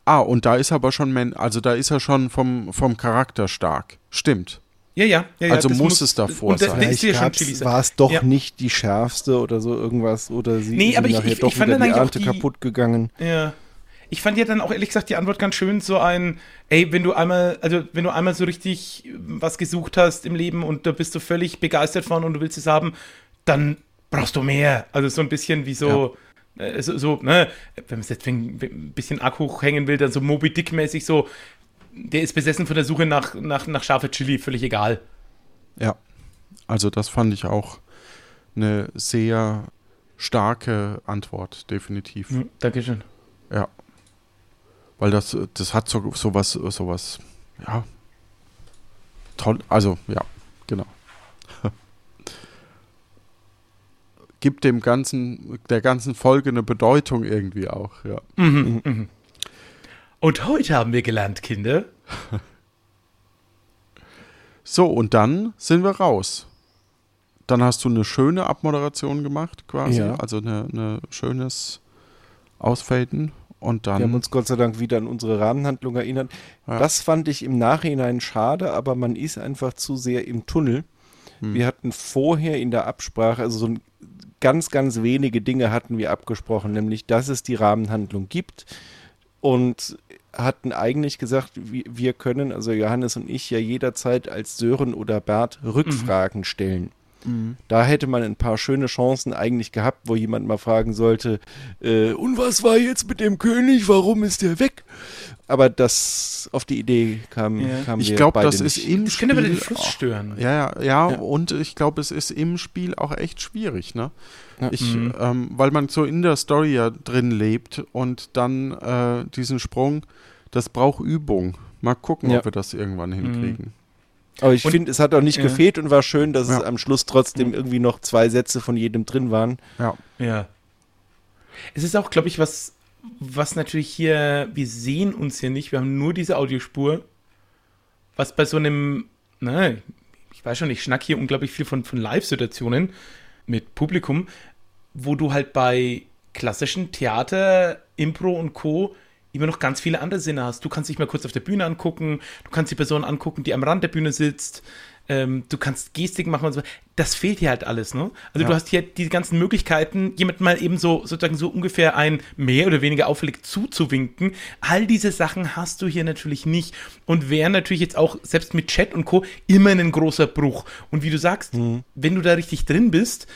Ah, und da ist aber schon, Man also da ist er schon vom, vom Charakter stark. Stimmt.
Ja, ja, ja.
Also muss, muss, es davor und das, sein.
Vielleicht war es doch ja. nicht die schärfste oder so irgendwas oder sie
nee, aber ich,
nachher
ich,
doch
ich fand
wieder
die
Ernte kaputt gegangen.
Ja. Ich fand ja dann auch ehrlich gesagt die Antwort ganz schön, so ein, ey, wenn du einmal, also wenn du einmal so richtig was gesucht hast im Leben und da bist du völlig begeistert von und du willst es haben, dann brauchst du mehr. Also so ein bisschen wie so, ja äh, so, so, ne, wenn man es jetzt ein bisschen arg hochhängen will, dann so Moby Dick-mäßig so, der ist besessen von der Suche nach, nach, nach scharfe Chili, völlig egal.
Ja, also das fand ich auch eine sehr starke Antwort, definitiv. Mhm,
Dankeschön.
Ja. Weil das, das hat so, sowas, sowas, ja, toll, also ja, genau. [LAUGHS] gibt dem ganzen, der ganzen Folge eine Bedeutung irgendwie auch, ja. Mhm, mhm.
Und heute haben wir gelernt, Kinder. [LAUGHS]
so, und dann sind wir raus. Dann hast du eine schöne Abmoderation gemacht, quasi. Ja. Also eine schönes Ausfaden. Und dann.
Wir haben uns Gott sei Dank wieder an unsere Rahmenhandlung erinnert. Ja. Das fand ich im Nachhinein schade, aber man ist einfach zu sehr im Tunnel. Hm. Wir hatten vorher in der Absprache, also so ein ganz, ganz wenige Dinge hatten wir abgesprochen, nämlich, dass es die Rahmenhandlung gibt und hatten eigentlich gesagt, wir können, also Johannes und ich, ja jederzeit als Sören oder Bert Rückfragen mhm. stellen. Mhm. Da hätte man ein paar schöne Chancen eigentlich gehabt, wo jemand mal fragen sollte, äh, und was war jetzt mit dem König, warum ist der weg? Aber das auf die Idee kam, ja. kam
Ich glaube, das ist im das Spiel.
Das den Fluss stören.
Ja, ja, ja, ja, und ich glaube, es ist im Spiel auch echt schwierig, ne? Ich, mhm. ähm, weil man so in der Story ja drin lebt und dann äh, diesen Sprung, das braucht Übung. Mal gucken, ob wir das irgendwann hinkriegen. Mhm.
Aber ich finde, es hat auch nicht gefehlt und war schön, dass es am Schluss trotzdem irgendwie noch zwei Sätze von jedem drin waren.
Ja.
Ja. Es ist auch, glaube ich, was was natürlich hier, wir sehen uns hier nicht, wir haben nur diese Audiospur, was bei so einem, ne, ich weiß schon, ich schnack hier unglaublich viel von, von Live-Situationen mit Publikum, wo du halt bei klassischen Theater, Impro und Co. immer noch ganz viele andere Sinne hast. Du kannst dich mal kurz auf der Bühne angucken, du kannst die Person angucken, die am Rand der Bühne sitzt, ähm, du kannst Gestik machen und so. Das fehlt hier halt alles, ne? Also ja. du hast hier diese ganzen Möglichkeiten, jemand mal eben so sozusagen so ungefähr ein mehr oder weniger auffällig zuzuwinken. All diese Sachen hast du hier natürlich nicht und wären natürlich jetzt auch selbst mit Chat und Co. immer ein großer Bruch. Und wie du sagst, mhm. wenn du da richtig drin bist,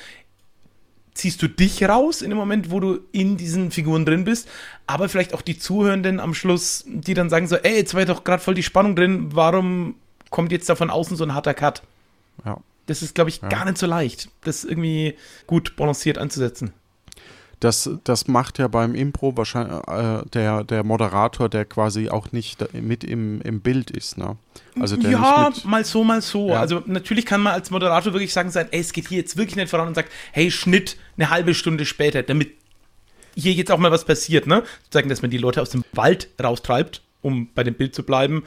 ziehst du dich raus in dem Moment, wo du in diesen Figuren drin bist, aber vielleicht auch die Zuhörenden am Schluss, die dann sagen so, ey, jetzt war doch gerade voll die Spannung drin, warum kommt jetzt da von außen so ein harter Cut? Ja. Das ist, glaube ich, ja. gar nicht so leicht, das irgendwie gut balanciert anzusetzen.
Das, das macht ja beim Impro wahrscheinlich äh, der, der Moderator, der quasi auch nicht mit im, im Bild ist. Ne?
Also ja, mal so, mal so. Ja. Also natürlich kann man als Moderator wirklich sagen, ey, es geht hier jetzt wirklich nicht voran und sagt, hey, Schnitt eine halbe Stunde später, damit hier jetzt auch mal was passiert, ne? Sagen, dass man die Leute aus dem Wald raustreibt, um bei dem Bild zu bleiben.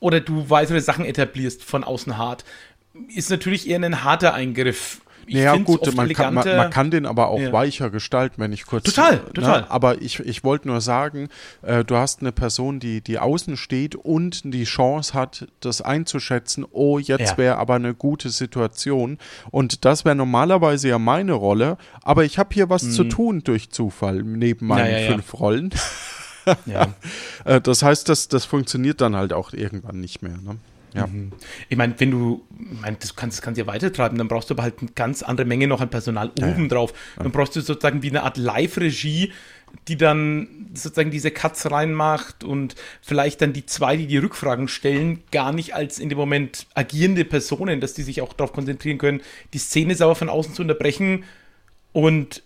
Oder du weitere Sachen etablierst von außen hart. Ist natürlich eher ein harter Eingriff
ja, gut, man kann, man, man, kann den aber auch ja. weicher gestalten, wenn ich kurz.
Total, äh, total.
Ne, aber ich, ich wollte nur sagen, äh, du hast eine Person, die, die außen steht und die Chance hat, das einzuschätzen, oh, jetzt ja. wäre aber eine gute Situation. Und das wäre normalerweise ja meine Rolle, aber ich habe hier was mhm. zu tun durch Zufall, neben meinen ja, fünf Rollen. ja. [LAUGHS] Äh, das heißt, das, das funktioniert dann halt auch irgendwann nicht mehr. Ne?
Ja. Mhm. Ich meine, wenn du, ich mein, das kannst, das kannst ja weitertreiben, dann brauchst du aber halt eine ganz andere Menge noch an Personal ja, oben drauf. Ja. Dann brauchst du sozusagen wie eine Art Live-Regie, die dann sozusagen diese Cuts reinmacht und vielleicht dann die zwei, die die Rückfragen stellen, gar nicht als in dem Moment agierende Personen, dass die sich auch darauf konzentrieren können, die Szene sauber von außen zu unterbrechen und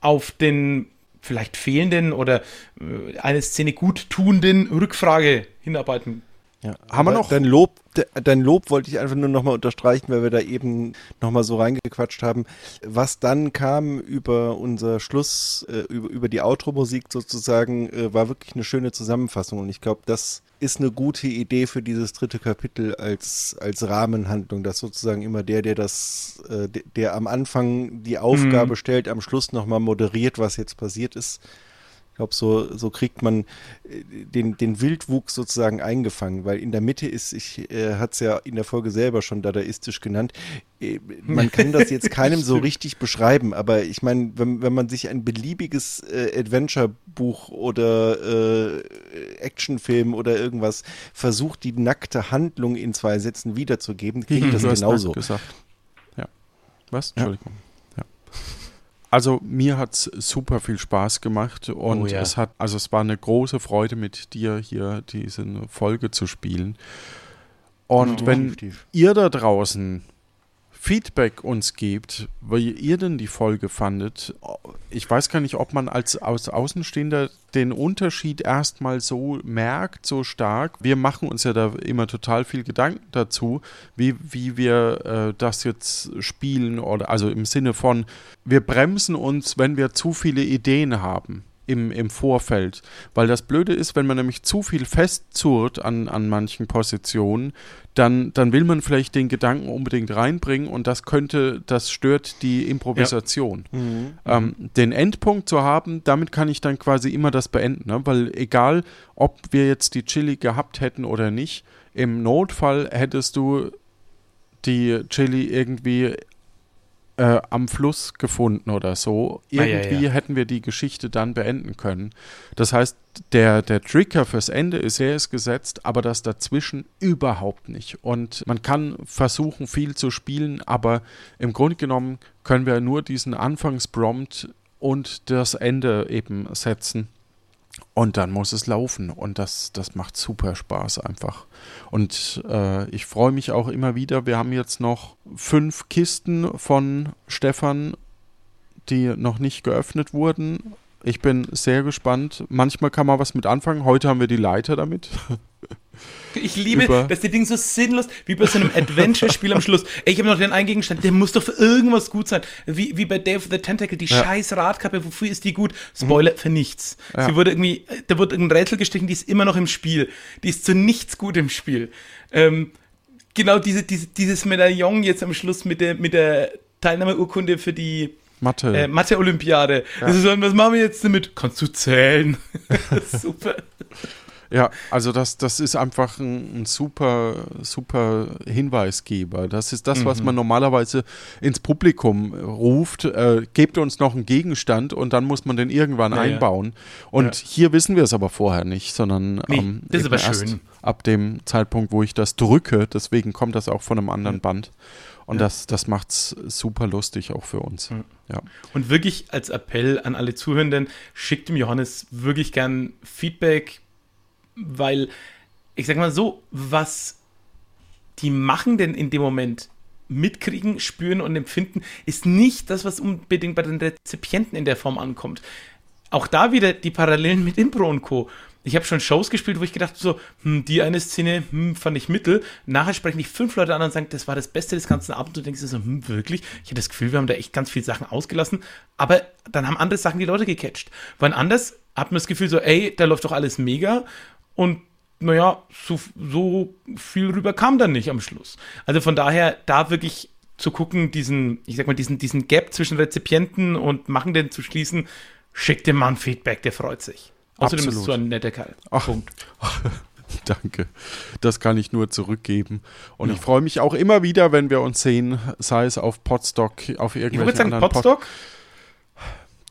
auf den vielleicht fehlenden oder äh, eine Szene gut tuenden Rückfrage hinarbeiten
ja, haben wir noch? Dein Lob, dein Lob wollte ich einfach nur nochmal unterstreichen, weil wir da eben nochmal so reingequatscht haben. Was dann kam über unser Schluss, äh, über, über die Outro-Musik sozusagen, äh, war wirklich eine schöne Zusammenfassung. Und ich glaube, das ist eine gute Idee für dieses dritte Kapitel als, als Rahmenhandlung, dass sozusagen immer der, der das, äh, der, der am Anfang die Aufgabe mhm. stellt, am Schluss nochmal moderiert, was jetzt passiert ist ich glaube, so, so kriegt man äh, den, den Wildwuchs sozusagen eingefangen, weil in der Mitte ist, ich äh, hatte es ja in der Folge selber schon dadaistisch genannt, äh, man kann das jetzt [LAUGHS] keinem so richtig beschreiben, aber ich meine, wenn, wenn man sich ein beliebiges äh, Adventure-Buch oder äh, Actionfilm oder irgendwas versucht, die nackte Handlung in zwei Sätzen wiederzugeben, klingt das genauso.
Gesagt. Ja. Was? Entschuldigung. Ja. Also mir hat es super viel Spaß gemacht und oh, ja. es hat, also es war eine große Freude mit dir hier diese Folge zu spielen. Und ja, wenn ihr da draußen Feedback uns gebt, wie ihr denn die Folge fandet. Ich weiß gar nicht, ob man als, als Außenstehender den Unterschied erstmal so merkt, so stark. Wir machen uns ja da immer total viel Gedanken dazu, wie, wie wir äh, das jetzt spielen oder also im Sinne von, wir bremsen uns, wenn wir zu viele Ideen haben im, im Vorfeld. Weil das Blöde ist, wenn man nämlich zu viel festzurrt an, an manchen Positionen, dann, dann will man vielleicht den Gedanken unbedingt reinbringen und das könnte, das stört die Improvisation. Ja. Mhm. Ähm, den Endpunkt zu haben, damit kann ich dann quasi immer das beenden, ne? weil egal, ob wir jetzt die Chili gehabt hätten oder nicht, im Notfall hättest du die Chili irgendwie äh, am Fluss gefunden oder so. Irgendwie ah, ja, ja. hätten wir die Geschichte dann beenden können. Das heißt, der, der Trigger fürs Ende ist sehr ist gesetzt, aber das dazwischen überhaupt nicht. Und man kann versuchen, viel zu spielen, aber im Grunde genommen können wir nur diesen Anfangsprompt und das Ende eben setzen. Und dann muss es laufen. Und das, das macht super Spaß einfach. Und äh, ich freue mich auch immer wieder. Wir haben jetzt noch fünf Kisten von Stefan, die noch nicht geöffnet wurden. Ich bin sehr gespannt. Manchmal kann man was mit anfangen. Heute haben wir die Leiter damit. [LAUGHS]
Ich liebe, Über. dass die Dinge so sinnlos, wie bei so einem Adventure-Spiel am Schluss. Ey, ich habe noch den einen Gegenstand, der muss doch für irgendwas gut sein. Wie, wie bei Dave the Tentacle, die ja. scheiß Radkappe, wofür ist die gut? Spoiler, mhm. für nichts. Ja. Sie wurde irgendwie, da wird irgendein Rätsel gestichen, die ist immer noch im Spiel. Die ist zu nichts gut im Spiel. Ähm, genau diese, diese, dieses Medaillon jetzt am Schluss mit der, mit der Teilnahmeurkunde für die,
Mathe.
Äh, Mathe-Olympiade. Ja. Das ist so, was machen wir jetzt damit? Kannst du zählen? [LAUGHS] Super.
Ja, also das, das ist einfach ein, ein, super, super Hinweisgeber. Das ist das, mhm. was man normalerweise ins Publikum ruft. Äh, gebt uns noch einen Gegenstand und dann muss man den irgendwann ja, einbauen. Und ja. hier wissen wir es aber vorher nicht, sondern
nee, ähm, das ist aber schön.
ab dem Zeitpunkt, wo ich das drücke. Deswegen kommt das auch von einem anderen Band. Und ja. das, das macht es super lustig auch für uns. Mhm. Ja.
Und wirklich als Appell an alle Zuhörenden, schickt dem Johannes wirklich gern Feedback, weil ich sag mal so, was die Machenden in dem Moment mitkriegen, spüren und empfinden, ist nicht das, was unbedingt bei den Rezipienten in der Form ankommt. Auch da wieder die Parallelen mit Impro und Co. Ich habe schon Shows gespielt, wo ich gedacht so, hm, die eine Szene hm, fand ich mittel. Nachher sprechen dich fünf Leute an und sagen, das war das Beste des ganzen Abends. Du denkst dir so, hm, wirklich? Ich habe das Gefühl, wir haben da echt ganz viele Sachen ausgelassen. Aber dann haben andere Sachen die Leute gecatcht. Weil anders hat man das Gefühl so, ey, da läuft doch alles mega. Und naja, so, so viel rüber kam dann nicht am Schluss. Also von daher, da wirklich zu gucken, diesen, ich sag mal, diesen, diesen Gap zwischen Rezipienten und Machenden zu schließen, schickt dem Mann Feedback, der freut sich. Außerdem Absolut. ist so ein netter Kerl.
Ach, Punkt. [LAUGHS] Danke. Das kann ich nur zurückgeben. Und ja. ich freue mich auch immer wieder, wenn wir uns sehen, sei es auf Podstock, auf irgendwelchen ich würde sagen, anderen Podstock? Pod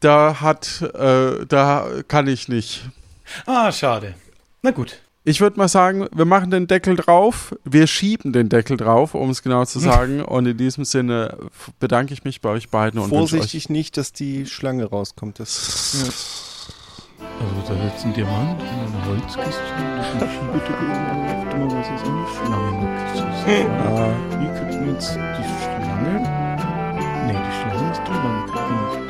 da hat, äh, da kann ich nicht.
Ah, schade. Na gut.
Ich würde mal sagen, wir machen den Deckel drauf, wir schieben den Deckel drauf, um es genau zu [LAUGHS] sagen. und in diesem Sinne bedanke ich mich bei euch beiden. Und
Vorsichtig nicht, dass die Schlange rauskommt. Das
ja. Also da sitzt ein Diamant in einer Holzkiste. Was ist eine Schlange? Ah. Wie kriegt man jetzt die Schlange? Ne, die Schlange ist drin. [LAUGHS]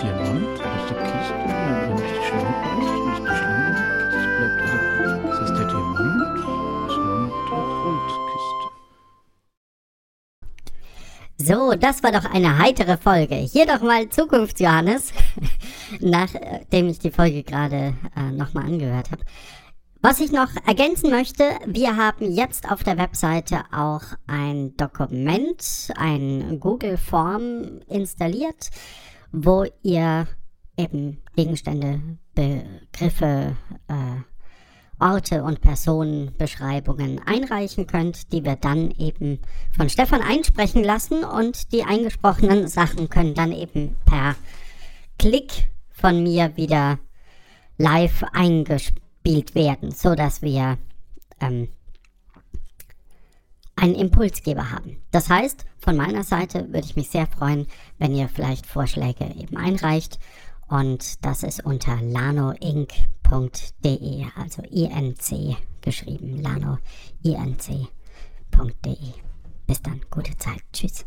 So, das war doch eine heitere Folge. Hier doch mal Zukunftsjohannes, [LAUGHS] nachdem ich die Folge gerade äh, nochmal angehört habe. Was ich noch ergänzen möchte, wir haben jetzt auf der Webseite auch ein Dokument, ein Google Form installiert, wo ihr eben Gegenstände, Begriffe, äh, Orte und Personenbeschreibungen einreichen könnt, die wir dann eben von Stefan einsprechen lassen und die eingesprochenen Sachen können dann eben per Klick von mir wieder live eingespielt werden, so dass wir ähm, einen Impulsgeber haben. Das heißt, von meiner Seite würde ich mich sehr freuen, wenn ihr vielleicht Vorschläge eben einreicht und das ist unter lanoinc.de, also INC geschrieben, lano, inc.de. Bis dann, gute Zeit, tschüss.